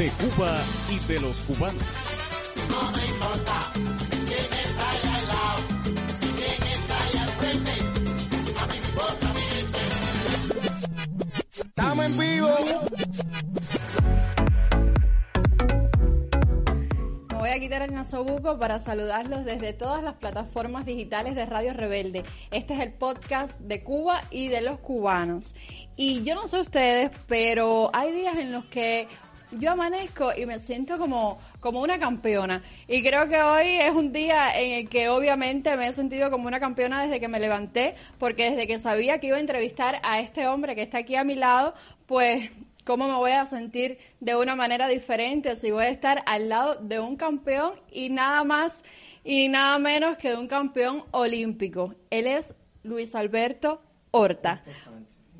De Cuba y de los cubanos. Estamos en vivo. Me voy a quitar el nasobuco para saludarlos desde todas las plataformas digitales de Radio Rebelde. Este es el podcast de Cuba y de los cubanos. Y yo no sé ustedes, pero hay días en los que yo amanezco y me siento como, como una campeona. Y creo que hoy es un día en el que obviamente me he sentido como una campeona desde que me levanté, porque desde que sabía que iba a entrevistar a este hombre que está aquí a mi lado, pues cómo me voy a sentir de una manera diferente si voy a estar al lado de un campeón y nada más y nada menos que de un campeón olímpico. Él es Luis Alberto Horta.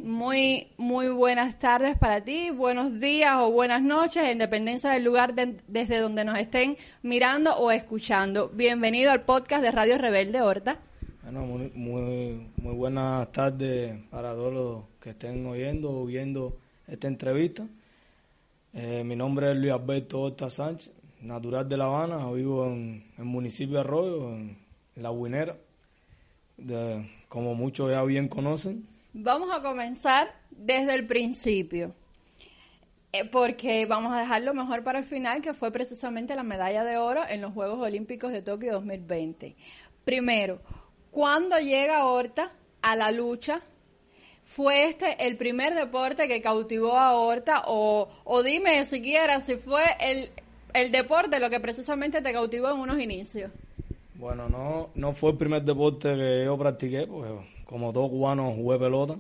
Muy, muy buenas tardes para ti, buenos días o buenas noches, en dependencia del lugar de- desde donde nos estén mirando o escuchando. Bienvenido al podcast de Radio Rebelde Horta. Bueno, muy, muy, muy buenas tardes para todos los que estén oyendo o viendo esta entrevista. Eh, mi nombre es Luis Alberto Horta Sánchez, natural de La Habana, vivo en el municipio de Arroyo, en La Guinera, de- como muchos ya bien conocen. Vamos a comenzar desde el principio, eh, porque vamos a dejarlo mejor para el final, que fue precisamente la medalla de oro en los Juegos Olímpicos de Tokio 2020. Primero, ¿cuándo llega Horta a la lucha? ¿Fue este el primer deporte que cautivó a Horta? O, o dime siquiera si fue el, el deporte lo que precisamente te cautivó en unos inicios. Bueno, no, no fue el primer deporte que yo practiqué, porque como todo cubano jugué pelota.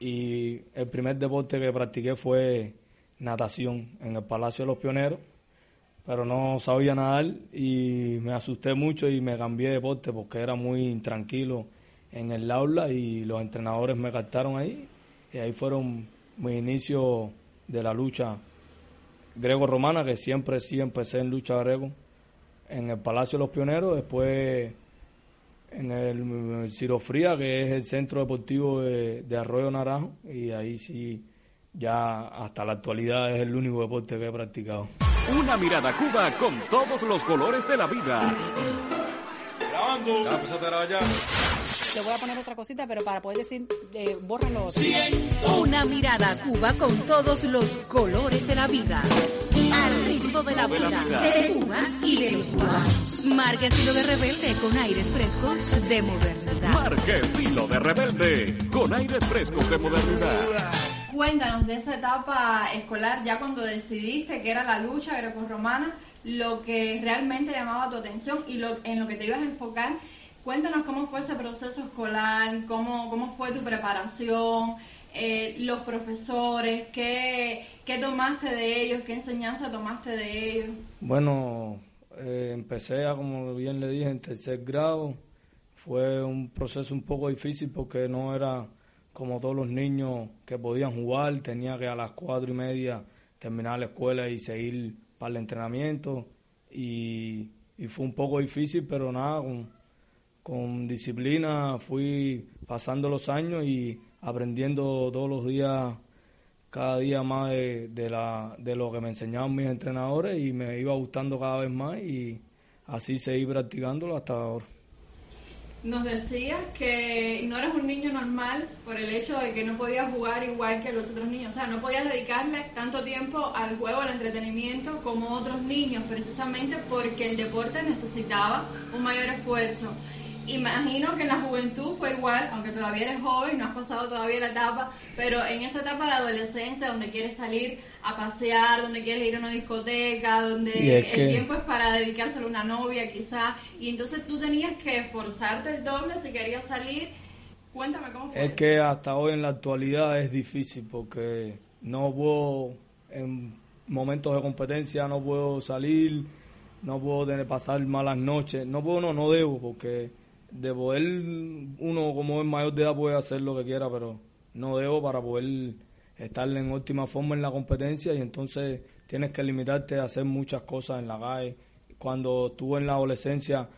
Y el primer deporte que practiqué fue natación en el Palacio de los Pioneros. Pero no sabía nadar y me asusté mucho y me cambié de deporte porque era muy intranquilo en el aula y los entrenadores me captaron ahí. Y ahí fueron mis inicios de la lucha greco-romana, que siempre sí empecé en lucha greco en el Palacio de los Pioneros, después en el Ciro Fría, que es el centro deportivo de, de Arroyo Naranjo, y ahí sí, ya hasta la actualidad es el único deporte que he practicado. Una mirada a Cuba con todos los colores de la vida. Grabando. Ya empezaste a grabar ya. Le voy a poner otra cosita, pero para poder decir, eh, borren lo otro. Una mirada a Cuba con todos los colores de la vida. Al ritmo de la De la vida. vida. De Cuba y de los cubanos. Marca estilo de rebelde con aires frescos de modernidad. Marca estilo de rebelde con aires frescos de modernidad. Cuéntanos de esa etapa escolar, ya cuando decidiste que era la lucha grecorromana, lo que realmente llamaba tu atención y lo, en lo que te ibas a enfocar. Cuéntanos cómo fue ese proceso escolar, cómo, cómo fue tu preparación, eh, los profesores, qué, qué tomaste de ellos, qué enseñanza tomaste de ellos. Bueno, eh, empecé, a, como bien le dije, en tercer grado. Fue un proceso un poco difícil porque no era como todos los niños que podían jugar. Tenía que a las cuatro y media terminar la escuela y seguir para el entrenamiento. Y, fue un poco difícil, pero nada, con disciplina fui pasando los años y aprendiendo todos los días cada día más de, de, la, de lo que me enseñaban mis entrenadores y me iba gustando cada vez más y así seguí practicándolo hasta ahora. Nos decías que no eres un niño normal por el hecho de que no podías jugar igual que los otros niños. O sea, no podías dedicarle tanto tiempo al juego, al entretenimiento como otros niños, precisamente porque el deporte necesitaba un mayor esfuerzo. Imagino que en la juventud fue igual, aunque todavía eres joven, no has pasado todavía la etapa, pero en esa etapa de adolescencia donde quieres salir a pasear, donde quieres ir a una discoteca, donde Sí, el que- tiempo es para dedicárselo a una novia quizá, y entonces tú tenías que esforzarte el doble si querías salir. Cuéntame cómo fue. Es que hasta hoy en la actualidad es difícil porque no puedo, en momentos de competencia no puedo salir, no puedo tener, pasar malas noches, no puedo, no, no debo, porque de poder, uno como es mayor de edad puede hacer lo que quiera, pero no debo para poder estar en óptima forma en la competencia y entonces tienes que limitarte a hacer muchas cosas en la calle. Cuando estuve en la adolescencia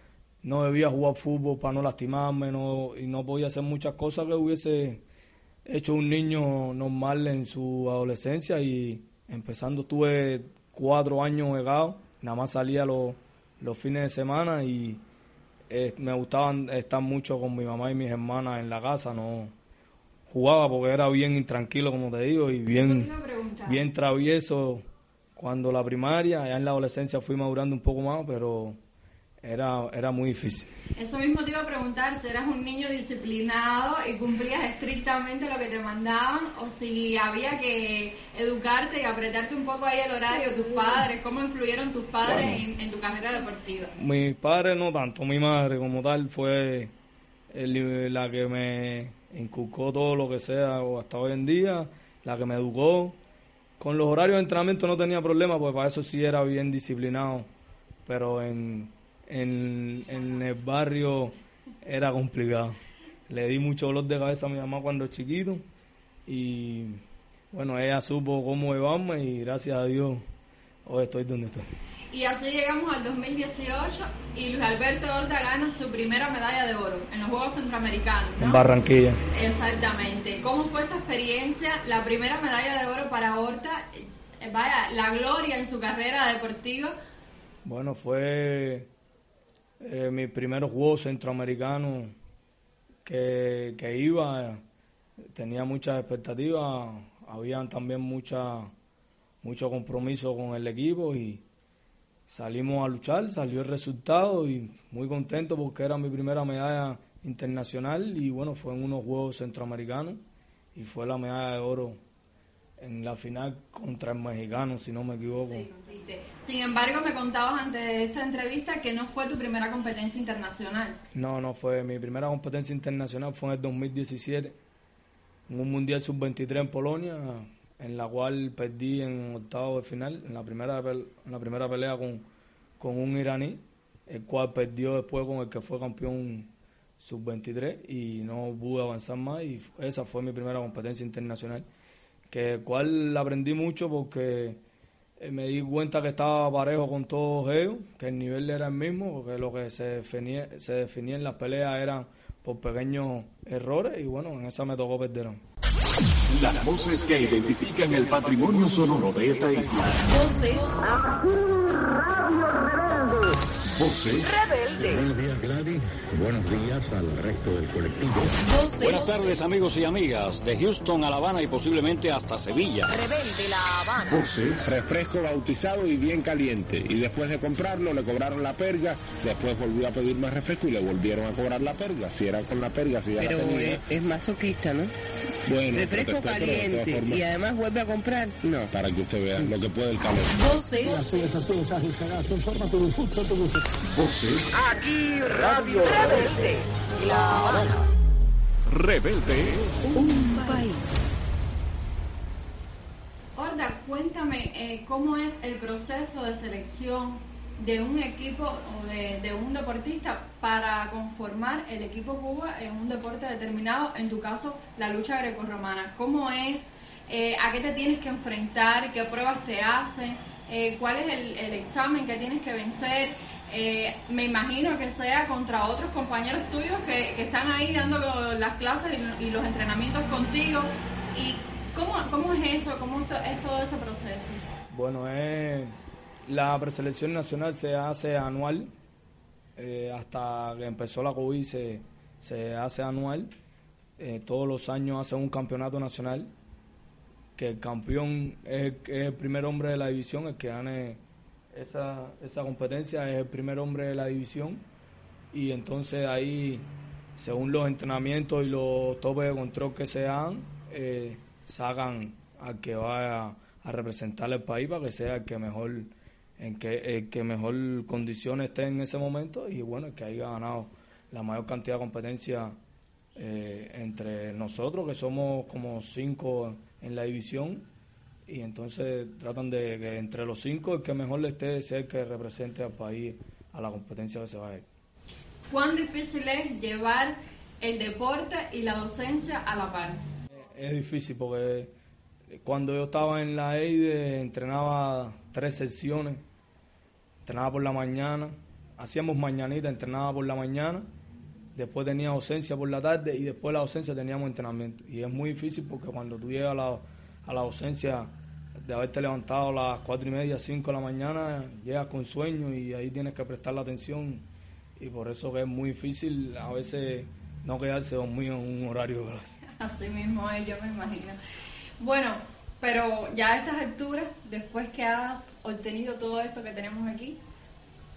no debía jugar fútbol para no lastimarme no, y no podía hacer muchas cosas que hubiese hecho un niño normal en su adolescencia y empezando tuve cuatro años jugado, nada más salía los, los fines de semana y eh, me gustaba estar mucho con mi mamá y mis hermanas en la casa, no jugaba porque era bien intranquilo como te digo y bien, bien travieso. Cuando la primaria, ya en la adolescencia fui madurando un poco más, pero era, era muy difícil. Eso mismo te iba a preguntar, si eras un niño disciplinado y cumplías estrictamente lo que te mandaban o si había que educarte y apretarte un poco ahí el horario, tus padres, cómo influyeron tus padres en, tu carrera deportiva. Mis padres no tanto, mi madre como tal fue la que me inculcó todo lo que sea hasta hoy en día, la que me educó. Con los horarios de entrenamiento no tenía problema, porque para eso sí era bien disciplinado, pero en en, en el barrio era complicado. Le di mucho dolor de cabeza a mi mamá cuando chiquito y bueno, ella supo cómo llevarme y gracias a Dios hoy estoy donde estoy. Y así llegamos al 2018 y Luis Alberto Horta gana su primera medalla de oro en los Juegos Centroamericanos. En Barranquilla. Exactamente. ¿Cómo fue esa experiencia? La primera medalla de oro para Horta, eh, vaya, la gloria en su carrera deportiva. Bueno, fue eh, mi primer juego centroamericano que, que iba, tenía muchas expectativas, habían también mucha, mucho compromiso con el equipo y salimos a luchar, salió el resultado y muy contento porque era mi primera medalla internacional y bueno, fue en unos Juegos Centroamericanos y fue la medalla de oro en la final contra el mexicano, si no me equivoco. Sin embargo, me contabas antes de esta entrevista que no fue tu primera competencia internacional. No, no fue. Mi primera competencia internacional fue en el 2017, en un Mundial Sub-23 en Polonia, en la cual perdí en octavo de final, en la primera, en la primera pelea con, con un iraní, el cual perdió después con el que fue campeón Sub-23 y no pude avanzar más y esa fue mi primera competencia internacional que cual aprendí mucho porque eh, me di cuenta que estaba parejo con todos ellos, que el nivel era el mismo, porque lo que se definía, se definía en las peleas eran por pequeños errores y bueno, en esa me tocó perder. Las voces que identifican el patrimonio sonoro de esta isla. Voces. Voces. Rebelde. Buenos días, Gladys. Buenos días al resto del colectivo. Buenas tardes, amigos y amigas. De Houston a La Habana y posiblemente hasta Sevilla. Rebelde La Habana. Refresco bautizado y bien caliente. Y después de comprarlo le cobraron la perga. Después volvió a pedir más refresco y le volvieron a cobrar la perga. Si era con la perga, si ya Pero la tenía. es, es masoquista, ¿no? Bueno, Refresco caliente formas, y además vuelve a comprar. No. Para que usted vea lo que puede el calor. Voces. Voces. Aquí Radio Rebelde. La Habana. Rebelde. Un país. Horda, cuéntame eh, cómo es el proceso de selección de un equipo o de, de un deportista para conformar el equipo Cuba en un deporte determinado, en tu caso la lucha grecorromana. ¿Cómo es? Eh, ¿A qué te tienes que enfrentar? ¿Qué pruebas te hacen? Eh, ¿Cuál es el, el examen que tienes que vencer? Eh, me imagino que sea contra otros compañeros tuyos que, están ahí dando las clases y, los entrenamientos contigo. ¿Y cómo, cómo es eso? ¿Cómo es todo ese proceso? Bueno, eh, la preselección nacional se hace anual, eh, hasta que empezó la COVID se, se hace anual. Todos los años hacen un campeonato nacional, que el campeón es el primer hombre de la división, el que gane esa, esa competencia es el primer hombre de la división. Y entonces ahí, según los entrenamientos y los topes de control que se dan, eh, sacan al que vaya a representar el país para que sea el que mejor en que el que mejor condiciones esté en ese momento y bueno que haya ganado la mayor cantidad de competencia eh, entre nosotros que somos como cinco en la división y entonces tratan de que entre los cinco el que mejor le esté sea el que represente al país a la competencia que se va a ir. ¿Cuán difícil es llevar el deporte y la docencia a la par? Es difícil porque cuando yo estaba en la EIDE entrenaba tres sesiones, entrenaba por la mañana, hacíamos mañanita, entrenaba por la mañana, después tenía ausencia por la tarde y después de la ausencia teníamos entrenamiento. Y es muy difícil porque cuando tú llegas a la, a la ausencia de haberte levantado a las cuatro y media, cinco de la mañana, llegas con sueño y ahí tienes que prestar la atención y por eso que es muy difícil a veces no quedarse dormido en un horario. Así mismo es, yo me imagino. Bueno, pero ya a estas alturas, después que has obtenido todo esto que tenemos aquí,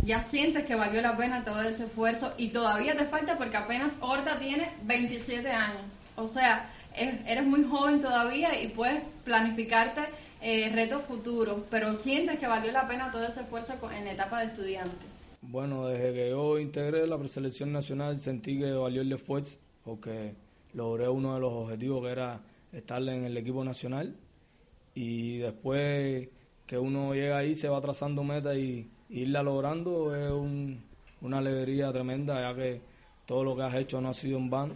ya sientes que valió la pena todo ese esfuerzo y todavía te falta porque apenas Horta tiene 27 años. O sea, eres muy joven todavía y puedes planificarte eh, retos futuros, pero sientes que valió la pena todo ese esfuerzo en etapa de estudiante. Bueno, desde que yo integré la preselección nacional sentí que valió el esfuerzo porque logré uno de los objetivos que era estar en el equipo nacional y después que uno llega ahí se va trazando metas y, irla logrando es una alegría tremenda ya que todo lo que has hecho no ha sido en vano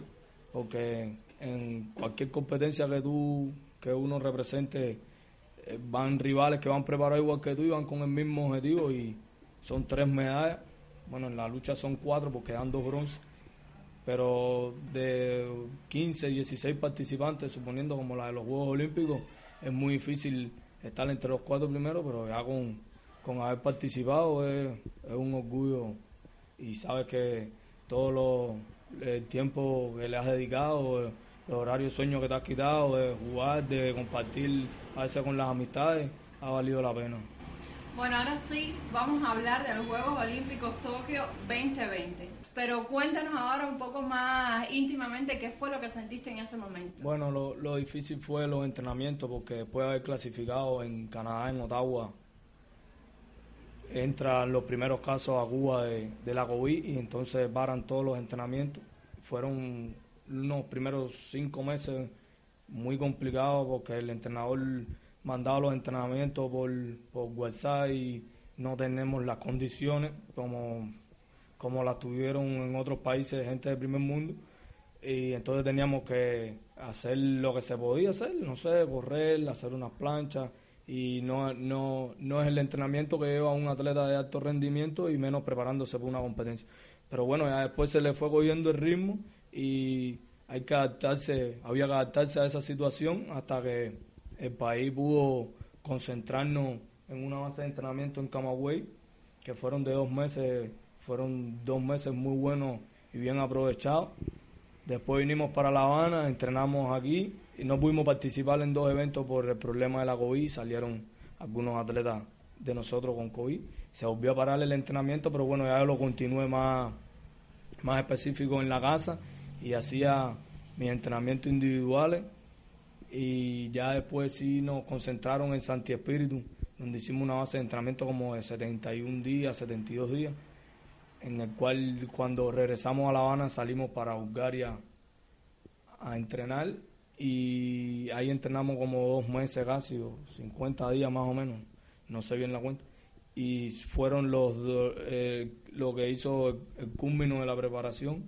porque en cualquier competencia que tú que uno represente van rivales que van preparados igual que tú y van con el mismo objetivo y son tres medallas. Bueno, en la lucha son cuatro porque dan dos bronces. Pero de 15, 16 participantes, suponiendo como la de los Juegos Olímpicos, es muy difícil estar entre los cuatro primeros, pero ya con, con haber participado es, un orgullo y sabes que todo lo, el tiempo que le has dedicado, el horario sueño que te has quitado, de jugar, de compartir a veces con las amistades, ha valido la pena. Bueno, ahora sí, vamos a hablar de los Juegos Olímpicos Tokio 2020. Pero cuéntanos ahora un poco más íntimamente qué fue lo que sentiste en ese momento. Bueno, lo, difícil fue los entrenamientos porque después de haber clasificado en Canadá, en Ottawa, entran los primeros casos a Cuba de, de la COVID y entonces paran todos los entrenamientos. Fueron unos primeros cinco meses muy complicados porque el entrenador mandado los entrenamientos por, por WhatsApp y no tenemos las condiciones como, como las tuvieron en otros países, gente del primer mundo. Y entonces teníamos que hacer lo que se podía hacer, no sé, correr, hacer unas planchas. Y no, no, no es el entrenamiento que lleva un atleta de alto rendimiento y menos preparándose para una competencia. Pero bueno, ya después se le fue cogiendo el ritmo y hay que adaptarse, había que adaptarse a esa situación hasta que el país pudo concentrarnos en una base de entrenamiento en Camagüey, que fueron de dos meses, fueron dos meses muy buenos y bien aprovechados. Después vinimos para La Habana, entrenamos aquí y no pudimos participar en dos eventos por el problema de la COVID. Salieron algunos atletas de nosotros con COVID. Se volvió a parar el entrenamiento, pero bueno, ya lo continué más, más específico en la casa y hacía mis entrenamientos individuales y ya después sí nos concentraron en Santi Espíritu, donde hicimos una base de entrenamiento como de 71 días, 72 días, en el cual cuando regresamos a La Habana salimos para Bulgaria a entrenar y ahí entrenamos como dos meses casi, 50 días más o menos, no sé bien la cuenta. Y fueron los eh, lo que hizo el, el de la preparación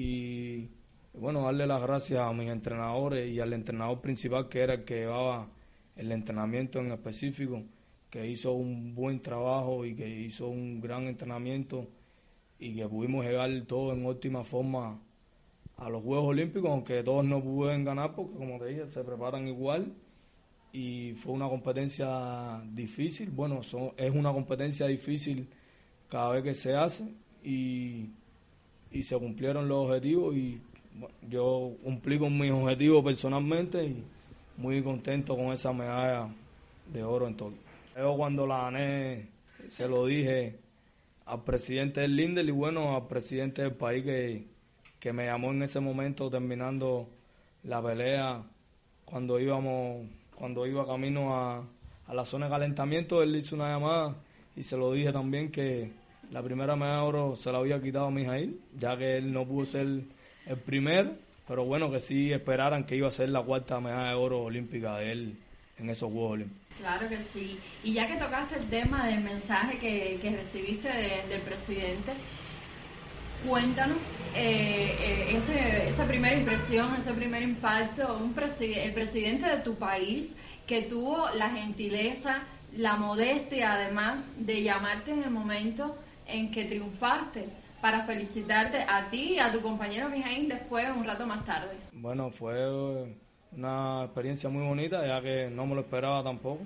y bueno, darle las gracias a mis entrenadores y al entrenador principal que era el que llevaba el entrenamiento en específico, que hizo un buen trabajo y que hizo un gran entrenamiento y que pudimos llegar todo en óptima forma a los Juegos Olímpicos, aunque todos no pudieron ganar porque como te dije, se preparan igual. Y fue una competencia difícil, bueno, es una competencia difícil cada vez que se hace y, y se cumplieron los objetivos y yo cumplí con mis objetivos personalmente y muy contento con esa medalla de oro en todo. Yo cuando la gané se lo dije al presidente del Lindel y bueno, al presidente del país que, que me llamó en ese momento terminando la pelea cuando íbamos, cuando iba camino a, a la zona de calentamiento, él hizo una llamada y se lo dije también que la primera medalla de oro se la había quitado a Mijail, ya que él no pudo ser el primer, pero bueno, que sí esperaran que iba a ser la cuarta medalla de oro olímpica de él en esos Juegos Olímpicos. Claro que sí. Y ya que tocaste el tema del mensaje que, que recibiste del presidente, cuéntanos eh, eh, ese, esa primera impresión, ese primer impacto, un el presidente de tu país que tuvo la gentileza, la modestia además de llamarte en el momento en que triunfaste para felicitarte a ti y a tu compañero Mijaín después, un rato más tarde. Bueno, fue una experiencia muy bonita, ya que no me lo esperaba tampoco.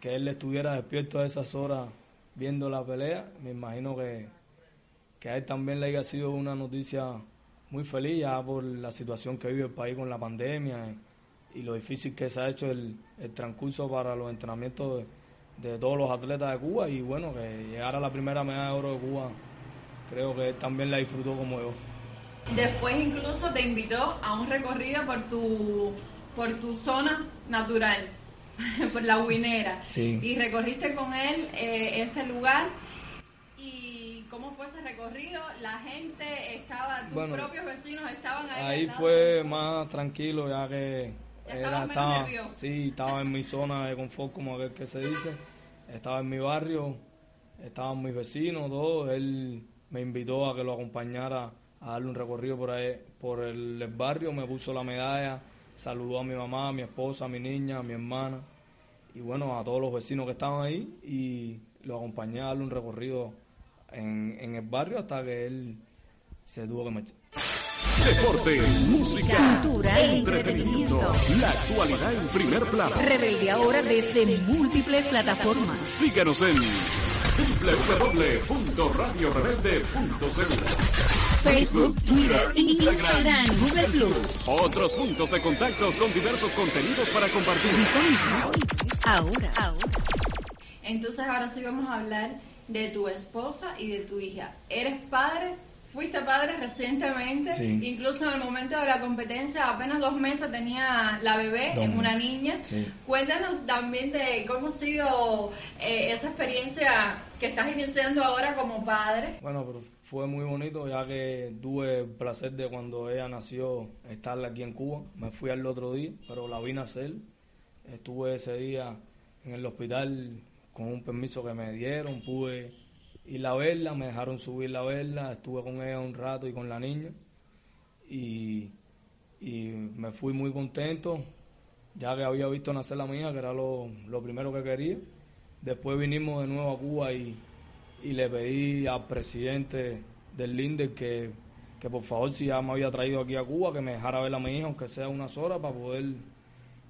Que él estuviera despierto a esas horas viendo la pelea, me imagino que, que a él también le haya sido una noticia muy feliz ya por la situación que vive el país con la pandemia y, lo difícil que se ha hecho el, transcurso para los entrenamientos de, todos los atletas de Cuba y bueno, que llegara la primera medalla de oro de Cuba, creo que él también la disfrutó como yo. Después incluso te invitó a un recorrido por tu, por tu zona natural, por la Huinera. Y recorriste con él eh, este lugar. ¿Y cómo fue ese recorrido? La gente estaba, tus propios vecinos estaban ahí. Ahí fue más tranquilo ya que... estaba, sí, estaba en mi zona de confort, como aquel que se dice. Estaba en mi barrio, estaban mis vecinos, todos. Él me invitó a que lo acompañara a darle un recorrido por ahí, por el, barrio, me puso la medalla, saludó a mi mamá, a mi esposa, a mi niña, a mi hermana y bueno, a todos los vecinos que estaban ahí y lo acompañé a darle un recorrido en, en el barrio hasta que él se tuvo que marchar. Deporte, música, cultura, entretenimiento, la actualidad en primer plano. Rebelde ahora desde múltiples plataformas. Síguenos en www.radiorebelde.cl Facebook, Twitter, Instagram, Google Plus. Otros puntos de contactos con diversos contenidos para compartir. Ahora, ahora. Entonces ahora sí vamos a hablar de tu esposa y de tu hija. ¿Eres padre? Fuiste padre recientemente, incluso en el momento de la competencia, apenas dos meses tenía la bebé, es una niña. Cuéntanos también de cómo ha sido eh, esa experiencia que estás iniciando ahora como padre. Bueno, pero fue muy bonito ya que tuve el placer de cuando ella nació estar aquí en Cuba. Me fui al otro día, pero la vi nacer. Estuve ese día en el hospital con un permiso que me dieron, pude ir a verla, me dejaron subir a verla, estuve con ella un rato y con la niña y, me fui muy contento ya que había visto nacer la mía, que era lo, lo primero que quería. Después vinimos de nuevo a Cuba y y le pedí al presidente del Linde que, que por favor si ya me había traído aquí a Cuba que me dejara ver a mi hija aunque sea unas horas para poder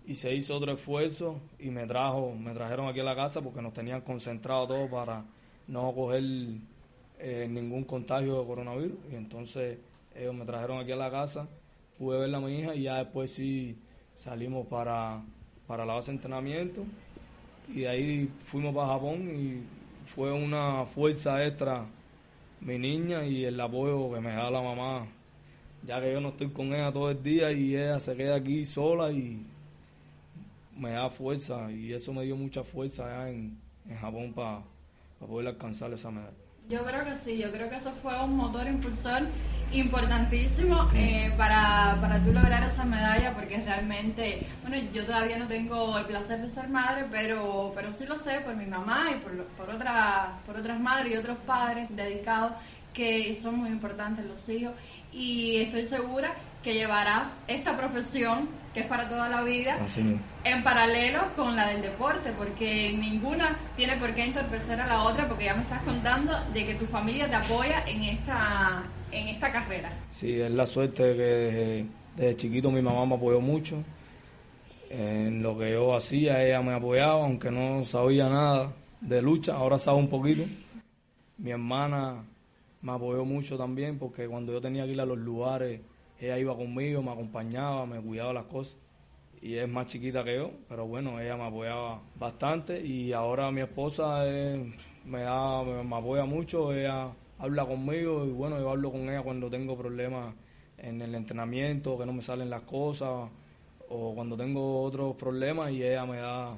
y se hizo otro esfuerzo y me trajo me trajeron aquí a la casa porque nos tenían concentrado todo para no coger eh, ningún contagio de coronavirus. Y entonces ellos me trajeron aquí a la casa pude ver a mi hija y ya después sí salimos para para la base de entrenamiento. Y de ahí fuimos para Japón y fue una fuerza extra mi niña y el apoyo que me da la mamá, ya que yo no estoy con ella todo el día y ella se queda aquí sola y me da fuerza. Y eso me dio mucha fuerza allá en, en Japón para poder alcanzar esa medalla. Yo creo que sí, yo creo que eso fue un motor impulsor importantísimo eh, para, para tú lograr esa medalla porque realmente, bueno, yo todavía no tengo el placer de ser madre, pero, pero sí lo sé por mi mamá y por, por, otra, por otras madres y otros padres dedicados que son muy importantes los hijos y estoy segura que llevarás esta profesión, que es para toda la vida, en paralelo con la del deporte, porque ninguna tiene por qué entorpecer a la otra, porque ya me estás contando de que tu familia te apoya en esta, en esta carrera. Sí, es la suerte que desde, chiquito mi mamá me apoyó mucho. En lo que yo hacía, ella me apoyaba, aunque no sabía nada de lucha, ahora sabe un poquito. Mi hermana me apoyó mucho también, porque cuando yo tenía que ir a los lugares, ella iba conmigo, me acompañaba, me cuidaba las cosas. Y es más chiquita que yo, pero bueno, ella me apoyaba bastante y ahora mi esposa me, da, me, apoya mucho, ella habla conmigo y bueno, yo hablo con ella cuando tengo problemas en el entrenamiento, que no me salen las cosas o cuando tengo otros problemas y ella me da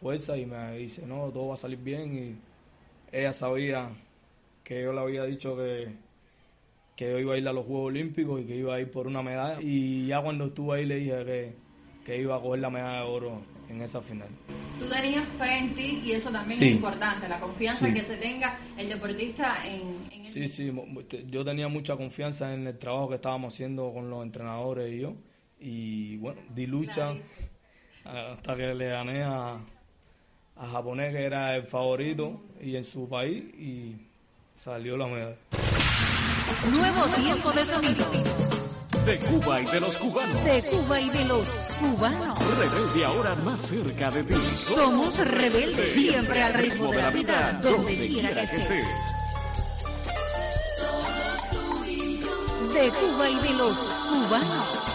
fuerza y me dice, no, todo va a salir bien y ella sabía que yo le había dicho que, que yo iba a ir a los Juegos Olímpicos y que iba a ir por una medalla. Y ya cuando estuve ahí le dije que, que iba a coger la medalla de oro en esa final. Tú tenías fe en ti y eso también Sí. es importante, la confianza Sí. que se tenga el deportista en, en el Sí, sí, yo tenía mucha confianza en el trabajo que estábamos haciendo con los entrenadores y yo. Y bueno, di lucha hasta que le gané a, a Japonés, que era el favorito y en su país, y salió la medalla. Nuevo tiempo de sonido. De Cuba y de los cubanos. De Cuba y de los cubanos. Rebelde ahora más cerca de ti. Somos rebeldes, siempre al ritmo de la vida, donde quiera que estés. De Cuba y de los cubanos.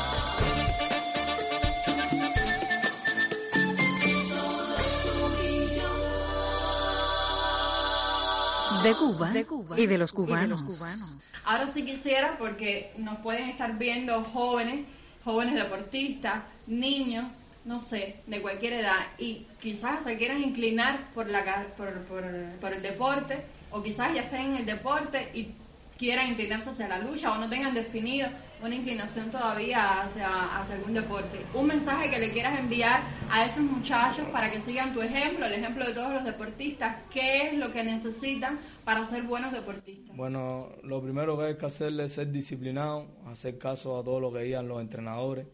De Cuba, y de los cubanos. Ahora sí quisiera, porque nos pueden estar viendo jóvenes, jóvenes deportistas, niños, no sé, de cualquier edad, y quizás se quieran inclinar por, la, por, por, por el deporte, o quizás ya estén en el deporte y quieran inclinarse hacia la lucha, o no tengan definido una inclinación todavía hacia, hacia algún deporte. Un mensaje que le quieras enviar a esos muchachos para que sigan tu ejemplo, el ejemplo de todos los deportistas, qué es lo que necesitan para ser buenos deportistas. Bueno, lo primero que hay que hacer es ser disciplinado, hacer caso a todo lo que digan los entrenadores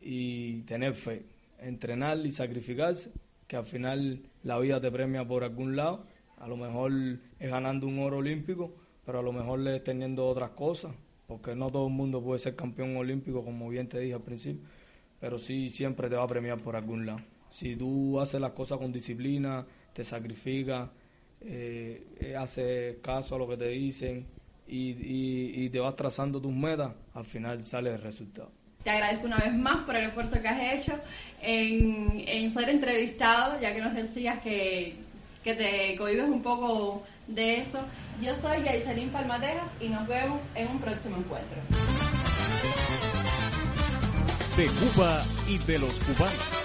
y tener fe, entrenar y sacrificarse, que al final la vida te premia por algún lado, a lo mejor es ganando un oro olímpico, pero a lo mejor es teniendo otras cosas, porque no todo el mundo puede ser campeón olímpico, como bien te dije al principio, pero sí siempre te va a premiar por algún lado. Si tú haces las cosas con disciplina, te sacrificas, eh, eh, haces caso a lo que te dicen y te vas trazando tus metas, al final sale el resultado. Te agradezco una vez más por el esfuerzo que has hecho en, en ser entrevistado, ya que nos decías que, que te cohibes un poco de eso. Yo soy Yaiselín Palmatejas y nos vemos en un próximo encuentro. De Cuba y de los cubanos.